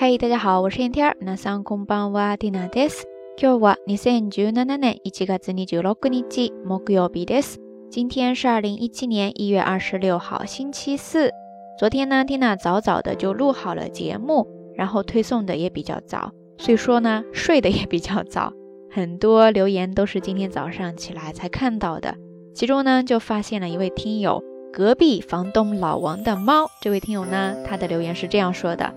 嗨，大家好，我是天天。那上空班はティナです。今日は二千十七年一月二十六日木曜日です。今天是二零一七年一月二十六号星期四。昨天呢，缇娜早早的就录好了节目，然后推送的也比较早，所以说呢，睡得也比较早。很多留言都是今天早上起来才看到的。其中呢，就发现了一位听友，隔壁房东老王的猫。这位听友呢，他的留言是这样说的：“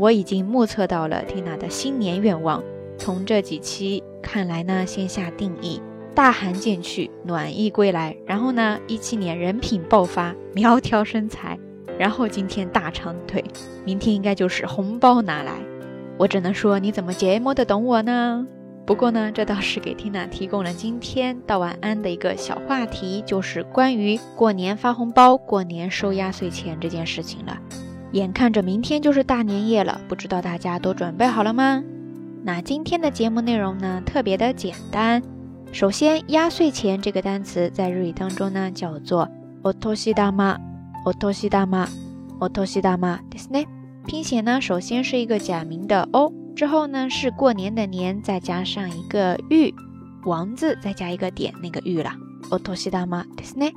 我已经目测到了缇娜的新年愿望。从这几期看来呢，先下定义，大寒渐去，暖意归来。然后呢，一七年人品爆发，苗条身材。然后今天大长腿，明天应该就是红包拿来。我只能说，你怎么这么的懂我呢？”不过呢，这倒是给缇娜提供了今天道晚安的一个小话题，就是关于过年发红包、过年收压岁钱这件事情了。眼看着明天就是大年夜了，不知道大家都准备好了吗？那今天的节目内容呢，特别的简单。首先，压岁钱这个单词在日语当中呢，叫做 otoshidama，otoshidama，otoshidama，ですね。拼写呢，首先是一个假名的 o。之后呢是过年的年，再加上一个玉王字，再加一个点，那个玉了。お年玉ですね。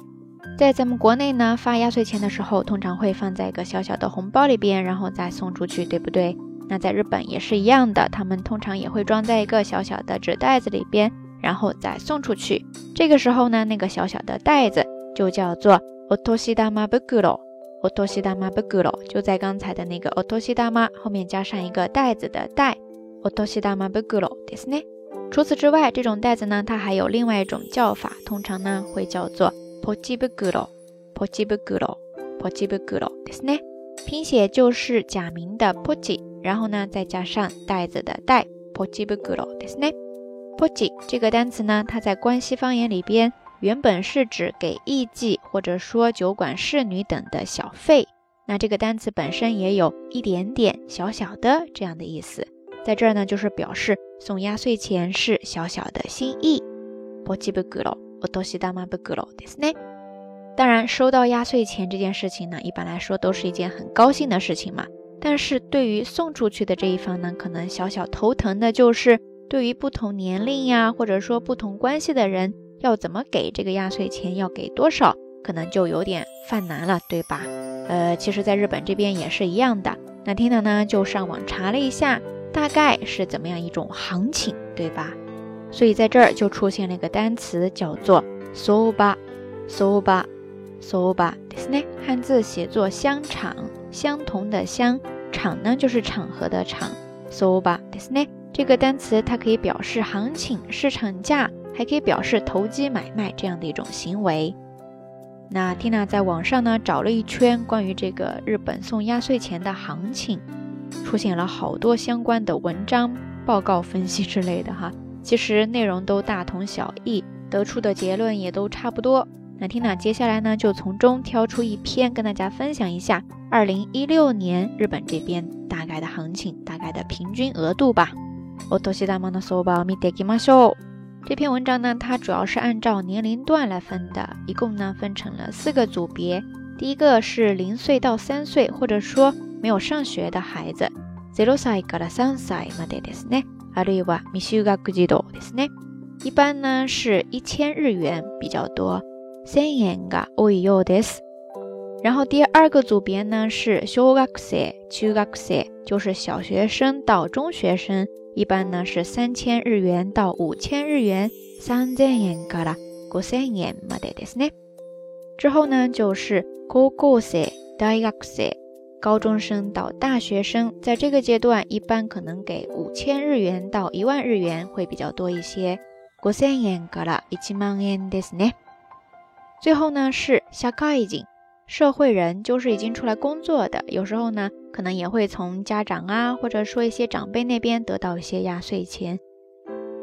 在咱们国内呢，发压岁钱的时候，通常会放在一个小小的红包里边，然后再送出去，对不对？那在日本也是一样的，他们通常也会装在一个小小的纸袋子里边，然后再送出去。这个时候呢，那个小小的袋子就叫做お年玉袋。お年玉袋就在刚才的那个お年玉后面加上一个袋子的袋，お年玉袋ですね。除此之外，这种袋子呢，它还有另外一种叫法，通常呢会叫做 ポチ袋、ポチ袋、ポチ袋ですね。拼写就是假名的ポチ，然后呢再加上袋子的袋，ポチ袋ですね。ポチ这个单词呢，它在关西方言里边。原本是指给艺妓或者说酒馆侍女等的小费，那这个单词本身也有一点点小小的这样的意思，在这儿呢就是表示送压岁钱是小小的心意。 当然，收到压岁钱这件事情呢，一般来说都是一件很高兴的事情嘛。但是对于送出去的这一方呢，可能小小头疼的就是对于不同年龄呀，或者说不同关系的人。要怎么给这个压岁钱？要给多少？可能就有点犯难了，对吧？呃，其实，在日本这边也是一样的。那 Tina 呢，就上网查了一下，大概是怎么样一种行情，对吧？所以在这儿就出现了一个单词，叫做 soba，soba，soba，ですね。汉字写作香场，相同的相，场呢就是场合的场，soba ですね。这个单词它可以表示行情、市场价。还可以表示投机买卖这样的一种行为。那 Tina 在网上呢找了一圈关于这个日本送压岁钱的行情，出现了好多相关的文章、报告、分析之类的哈。 其实内容都大同小异，得出的结论也都差不多。那 Tina 接下来呢就从中挑出一篇跟大家分享一下，二零一六年日本这边大概的行情、大概的平均额度吧。这篇文章呢，它主要是按照年龄段来分的，一共呢分成了四个组别。第一个是零岁到三岁，或者说没有上学的孩子。0歳から3歳までですね。 あるいは未就学児童ですね。一般呢是一千日元比较多。千円が多いようです。然后第二个组别呢是小学生、中学生，就是小学生到中学生。一般呢是三千日元到五千日元，三千円から五千円までですね。之后呢就是高校生、大学生， 高中生到大学生，在这个阶段一般可能给五千日元到一万日元会比较多一些。五千円から一万円ですね。最后呢是社会人。社会人就是已经出来工作的，有时候呢，可能也会从家长啊，或者说一些长辈那边得到一些压岁钱，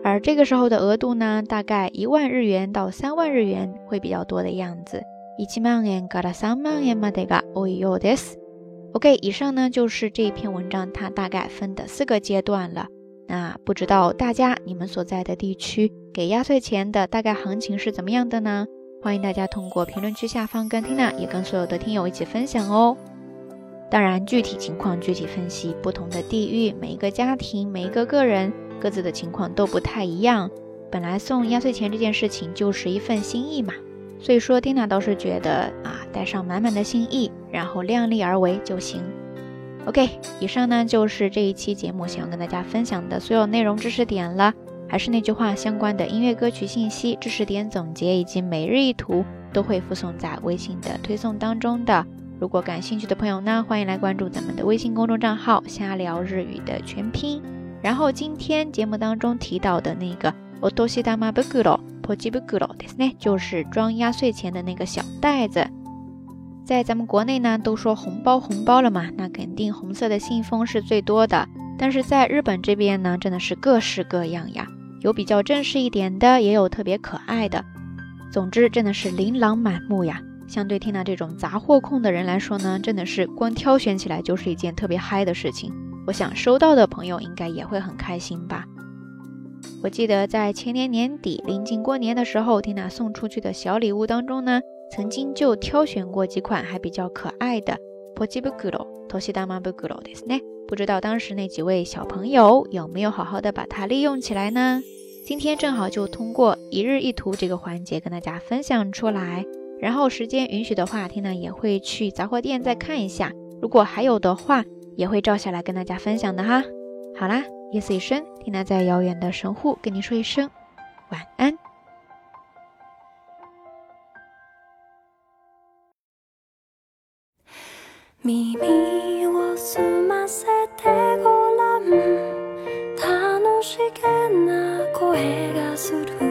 而这个时候的额度呢，大概一万日元到三万日元会比较多的样子。一万円から三万円までが多いようです。 OK，以上呢就是这一篇文章它大概分的四个阶段了。那不知道大家你们所在的地区给压岁钱的大概行情是怎么样的呢？欢迎大家通过评论区下方跟 Tina 也跟所有的听友一起分享哦。当然，具体情况具体分析，不同的地域、每一个家庭、每一个个人各自的情况都不太一样。本来送压岁钱这件事情就是一份心意嘛，所以说蒂娜倒是觉得啊，带上满满的心意，然后量力而为就行。OK，以上呢就是这一期节目想要跟大家分享的所有内容知识点了。还是那句话，相关的音乐歌曲信息、知识点总结以及每日一图都会附送在微信的推送当中的。如果感兴趣的朋友呢，欢迎来关注咱们的微信公众账号“瞎聊日语”的全拼。然后今天节目当中提到的那个 “otoshidama bukuro pochi bukuro” ですね，就是装压岁钱的那个小袋子。 在咱们国内呢，都说红包红包了嘛，那肯定红色的信封是最多的。但是在日本这边呢，真的是各式各样呀，有比较正式一点的，也有特别可爱的。总之，真的是琳琅满目呀。相对听到这种杂货控的人来说呢，真的是光挑选起来就是一件特别嗨的事情。我想收到的朋友应该也会很开心吧。我记得在前年年底临近过年的时候，缇娜送出去的小礼物当中呢，曾经就挑选过几款还比较可爱的。不知道当时那几位小朋友有没有好好的把它利用起来呢？今天正好就通过一日一图这个环节跟大家分享出来。然后时间允许的话，缇娜也会去杂货店再看一下，如果还有的话，也会照下来跟大家分享的哈。好啦，夜色已深，缇娜在遥远的神户跟你说一声晚安。耳を澄ませてごらん。楽しげな声がする。